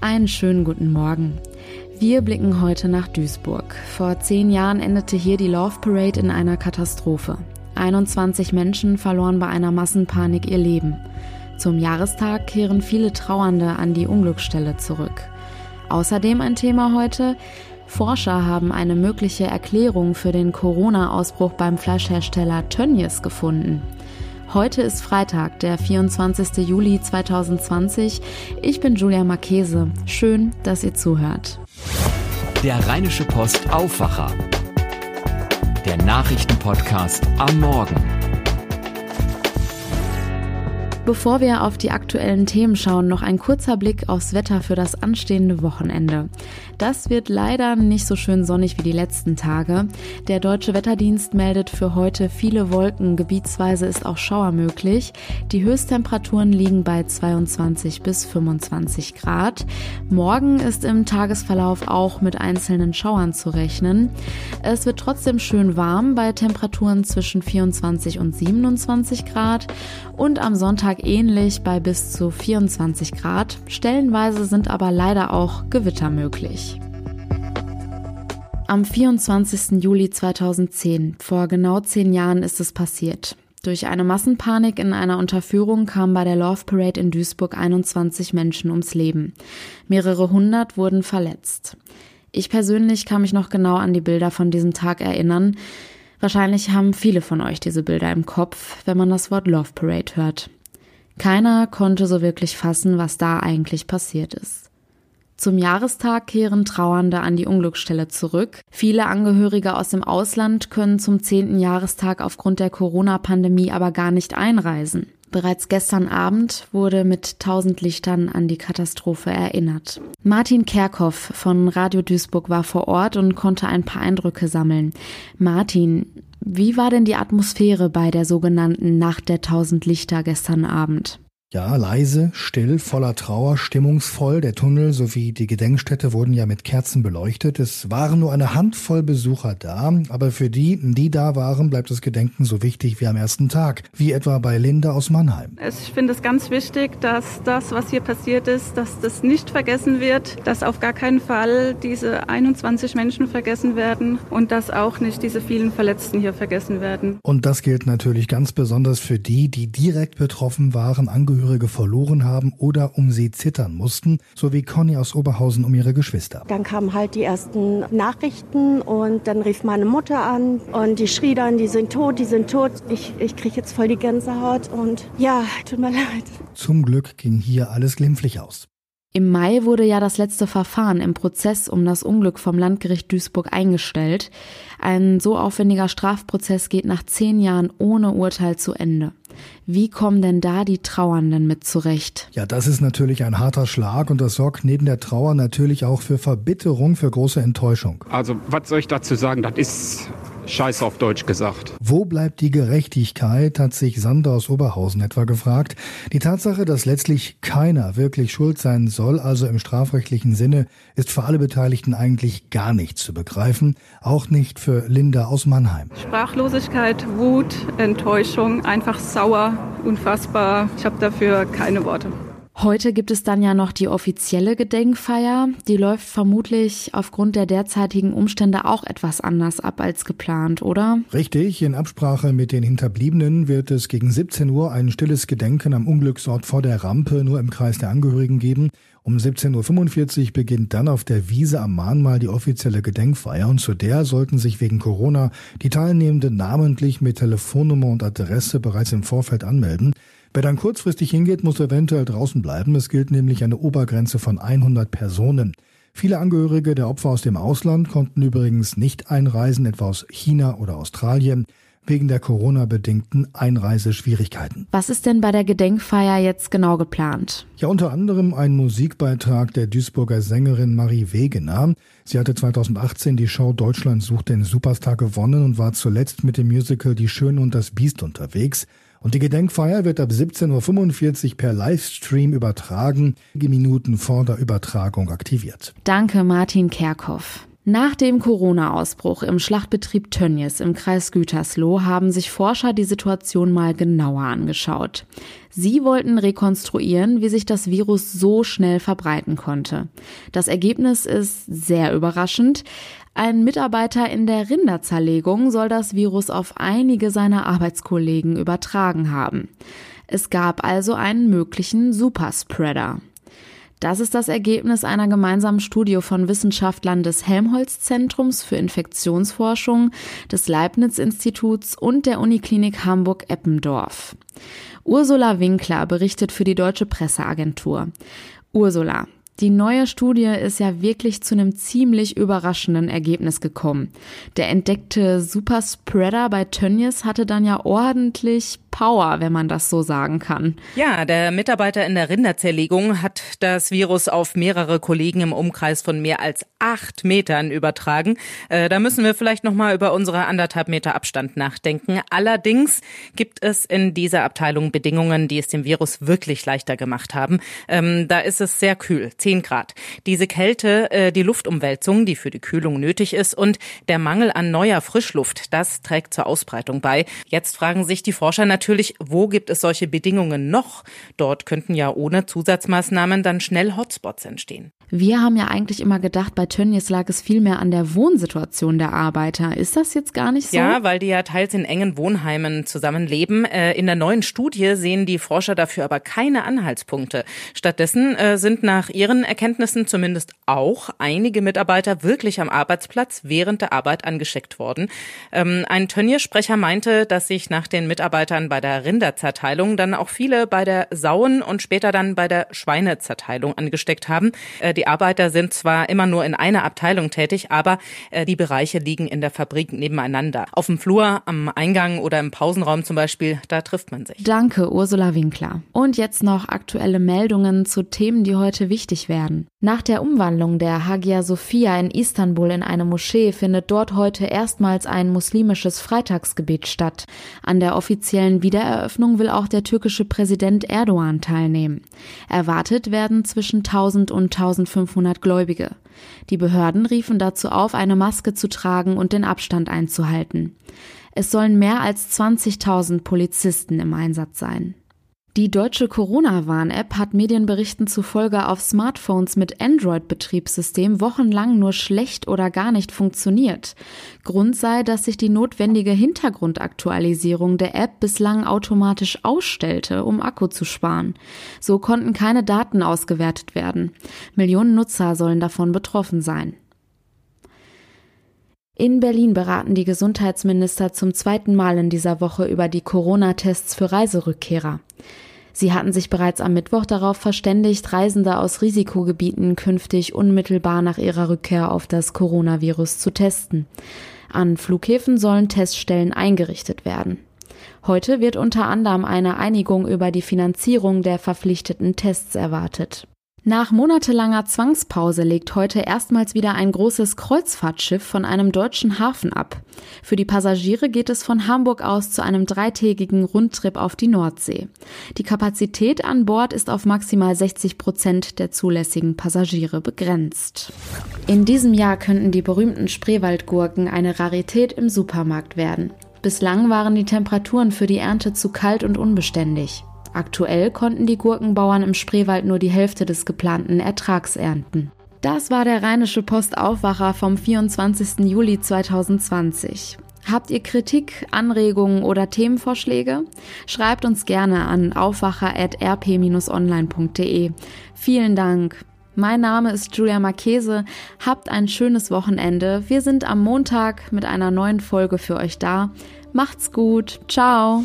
Einen schönen guten Morgen. Wir blicken heute nach Duisburg. Vor zehn Jahren endete hier die Love Parade in einer Katastrophe. 21 Menschen verloren bei einer Massenpanik ihr Leben. Zum Jahrestag kehren viele Trauernde an die Unglücksstelle zurück. Außerdem ein Thema heute. Forscher haben eine mögliche Erklärung für den Corona-Ausbruch beim Fleischhersteller Tönnies gefunden. Heute ist Freitag, der 24. Juli 2020. Ich bin Julia Marchese. Schön, dass ihr zuhört. Der Rheinische Post Aufwacher. Der Nachrichtenpodcast am Morgen. Bevor wir auf die aktuellen Themen schauen, noch ein kurzer Blick aufs Wetter für das anstehende Wochenende. Das wird leider nicht so schön sonnig wie die letzten Tage. Der Deutsche Wetterdienst meldet für heute viele Wolken, gebietsweise ist auch Schauer möglich. Die Höchsttemperaturen liegen bei 22 bis 25 Grad. Morgen ist im Tagesverlauf auch mit einzelnen Schauern zu rechnen. Es wird trotzdem schön warm bei Temperaturen zwischen 24 und 27 Grad und am Sonntag Tag ähnlich bei bis zu 24 Grad. Stellenweise sind aber leider auch Gewitter möglich. Am 24. Juli 2010, vor genau zehn Jahren, ist es passiert. Durch eine Massenpanik in einer Unterführung kamen bei der Love Parade in Duisburg 21 Menschen ums Leben. Mehrere hundert wurden verletzt. Ich persönlich kann mich noch genau an die Bilder von diesem Tag erinnern. Wahrscheinlich haben viele von euch diese Bilder im Kopf, wenn man das Wort Love Parade hört. Keiner konnte so wirklich fassen, was da eigentlich passiert ist. Zum Jahrestag kehren Trauernde an die Unglücksstelle zurück. Viele Angehörige aus dem Ausland können zum zehnten Jahrestag aufgrund der Corona-Pandemie aber gar nicht einreisen. Bereits gestern Abend wurde mit tausend Lichtern an die Katastrophe erinnert. Martin Kerkhoff von Radio Duisburg war vor Ort und konnte ein paar Eindrücke sammeln. Martin, wie war denn die Atmosphäre bei der sogenannten Nacht der tausend Lichter gestern Abend? Ja, leise, still, voller Trauer, stimmungsvoll. Der Tunnel sowie die Gedenkstätte wurden ja mit Kerzen beleuchtet. Es waren nur eine Handvoll Besucher da, aber für die, die da waren, bleibt das Gedenken so wichtig wie am ersten Tag, wie etwa bei Linda aus Mannheim. Ich finde es ganz wichtig, dass das, was hier passiert ist, dass das nicht vergessen wird, dass auf gar keinen Fall diese 21 Menschen vergessen werden und dass auch nicht diese vielen Verletzten hier vergessen werden. Und das gilt natürlich ganz besonders für die, die direkt betroffen waren, Angehörige Angehörige verloren haben oder um sie zittern mussten, so wie Conny aus Oberhausen um ihre Geschwister. Dann kamen halt die ersten Nachrichten und dann rief meine Mutter an und die schrie dann, die sind tot, die sind tot. Ich, ich kriege jetzt voll die Gänsehaut und ja, tut mir leid. Zum Glück ging hier alles glimpflich aus. Im Mai wurde ja das letzte Verfahren im Prozess um das Unglück vom Landgericht Duisburg eingestellt. Ein so aufwendiger Strafprozess geht nach zehn Jahren ohne Urteil zu Ende. Wie kommen denn da die Trauernden mit zurecht? Ja, das ist natürlich ein harter Schlag und das sorgt neben der Trauer natürlich auch für Verbitterung, für große Enttäuschung. Also, was soll ich dazu sagen? Das ist Scheiß auf Deutsch gesagt. Wo bleibt die Gerechtigkeit, hat sich Sander aus Oberhausen etwa gefragt. Die Tatsache, dass letztlich keiner wirklich schuld sein soll, also im strafrechtlichen Sinne, ist für alle Beteiligten eigentlich gar nicht zu begreifen. Auch nicht für Linda aus Mannheim. Sprachlosigkeit, Wut, Enttäuschung, einfach sauer, unfassbar. Ich habe dafür keine Worte. Heute gibt es dann ja noch die offizielle Gedenkfeier. Die läuft vermutlich aufgrund der derzeitigen Umstände auch etwas anders ab als geplant, oder? Richtig. In Absprache mit den Hinterbliebenen wird es gegen 17 Uhr ein stilles Gedenken am Unglücksort vor der Rampe nur im Kreis der Angehörigen geben. Um 17.45 Uhr beginnt dann auf der Wiese am Mahnmal die offizielle Gedenkfeier und zu der sollten sich wegen Corona die Teilnehmenden namentlich mit Telefonnummer und Adresse bereits im Vorfeld anmelden. Wer dann kurzfristig hingeht, muss eventuell draußen bleiben. Es gilt nämlich eine Obergrenze von 100 Personen. Viele Angehörige der Opfer aus dem Ausland konnten übrigens nicht einreisen, etwa aus China oder Australien, wegen der Corona-bedingten Einreiseschwierigkeiten. Was ist denn bei der Gedenkfeier jetzt genau geplant? Ja, unter anderem ein Musikbeitrag der Duisburger Sängerin Marie Wegener. Sie hatte 2018 die Show Deutschland sucht den Superstar gewonnen und war zuletzt mit dem Musical Die Schöne und das Biest unterwegs. Und die Gedenkfeier wird ab 17.45 Uhr per Livestream übertragen, Minuten vor der Übertragung aktiviert. Danke, Martin Kerkhoff. Nach dem Corona-Ausbruch im Schlachtbetrieb Tönnies im Kreis Gütersloh haben sich Forscher die Situation mal genauer angeschaut. Sie wollten rekonstruieren, wie sich das Virus so schnell verbreiten konnte. Das Ergebnis ist sehr überraschend. Ein Mitarbeiter in der Rinderzerlegung soll das Virus auf einige seiner Arbeitskollegen übertragen haben. Es gab also einen möglichen Superspreader. Das ist das Ergebnis einer gemeinsamen Studie von Wissenschaftlern des Helmholtz-Zentrums für Infektionsforschung, des Leibniz-Instituts und der Uniklinik Hamburg-Eppendorf. Ursula Winkler berichtet für die Deutsche Presseagentur. Ursula, die neue Studie ist ja wirklich zu einem ziemlich überraschenden Ergebnis gekommen. Der entdeckte Superspreader bei Tönnies hatte dann ja ordentlich Power, wenn man das so sagen kann. Ja, der Mitarbeiter in der Rinderzerlegung hat das Virus auf mehrere Kollegen im Umkreis von mehr als acht Metern übertragen. Äh, da müssen wir vielleicht noch mal über unsere anderthalb Meter Abstand nachdenken. Allerdings gibt es in dieser Abteilung Bedingungen, die es dem Virus wirklich leichter gemacht haben. Ähm, da ist es sehr kühl, 10 Grad. Diese Kälte, äh, die Luftumwälzung, die für die Kühlung nötig ist und der Mangel an neuer Frischluft, das trägt zur Ausbreitung bei. Jetzt fragen sich die Forscher natürlich, natürlich, wo gibt es solche Bedingungen noch? Dort könnten ja ohne Zusatzmaßnahmen dann schnell Hotspots entstehen. Wir haben ja eigentlich immer gedacht, bei Tönnies lag es viel mehr an der Wohnsituation der Arbeiter. Ist das jetzt gar nicht so? Ja, weil die ja teils in engen Wohnheimen zusammenleben. Äh, in der neuen Studie sehen die Forscher dafür aber keine Anhaltspunkte. Stattdessen äh, sind nach ihren Erkenntnissen zumindest auch einige Mitarbeiter wirklich am Arbeitsplatz während der Arbeit angesteckt worden. Ähm, ein Tönnies-Sprecher meinte, dass sich nach den Mitarbeitern bei der Rinderzerteilung dann auch viele bei der Sauen und später dann bei der Schweinezerteilung angesteckt haben. Die Arbeiter sind zwar immer nur in einer Abteilung tätig, aber äh, die Bereiche liegen in der Fabrik nebeneinander. Auf dem Flur, am Eingang oder im Pausenraum zum Beispiel, da trifft man sich. Danke, Ursula Winkler. Und jetzt noch aktuelle Meldungen zu Themen, die heute wichtig werden. Nach der Umwandlung der Hagia Sophia in Istanbul in eine Moschee findet dort heute erstmals ein muslimisches Freitagsgebet statt. An der offiziellen Wiedereröffnung will auch der türkische Präsident Erdogan teilnehmen. Erwartet werden zwischen 1000 und 1000 1500 Gläubige. Die Behörden riefen dazu auf, eine Maske zu tragen und den Abstand einzuhalten. Es sollen mehr als 20.000 Polizisten im Einsatz sein. Die deutsche Corona-Warn-App hat Medienberichten zufolge auf Smartphones mit Android-Betriebssystem wochenlang nur schlecht oder gar nicht funktioniert. Grund sei, dass sich die notwendige Hintergrundaktualisierung der App bislang automatisch ausstellte, um Akku zu sparen. So konnten keine Daten ausgewertet werden. Millionen Nutzer sollen davon betroffen sein. In Berlin beraten die Gesundheitsminister zum zweiten Mal in dieser Woche über die Corona-Tests für Reiserückkehrer. Sie hatten sich bereits am Mittwoch darauf verständigt, Reisende aus Risikogebieten künftig unmittelbar nach ihrer Rückkehr auf das Coronavirus zu testen. An Flughäfen sollen Teststellen eingerichtet werden. Heute wird unter anderem eine Einigung über die Finanzierung der verpflichteten Tests erwartet. Nach monatelanger Zwangspause legt heute erstmals wieder ein großes Kreuzfahrtschiff von einem deutschen Hafen ab. Für die Passagiere geht es von Hamburg aus zu einem dreitägigen Rundtrip auf die Nordsee. Die Kapazität an Bord ist auf maximal 60 Prozent der zulässigen Passagiere begrenzt. In diesem Jahr könnten die berühmten Spreewaldgurken eine Rarität im Supermarkt werden. Bislang waren die Temperaturen für die Ernte zu kalt und unbeständig. Aktuell konnten die Gurkenbauern im Spreewald nur die Hälfte des geplanten Ertrags ernten. Das war der Rheinische Postaufwacher vom 24. Juli 2020. Habt ihr Kritik, Anregungen oder Themenvorschläge? Schreibt uns gerne an aufwacher.rp-online.de. Vielen Dank. Mein Name ist Julia Marchese. Habt ein schönes Wochenende. Wir sind am Montag mit einer neuen Folge für euch da. Macht's gut. Ciao.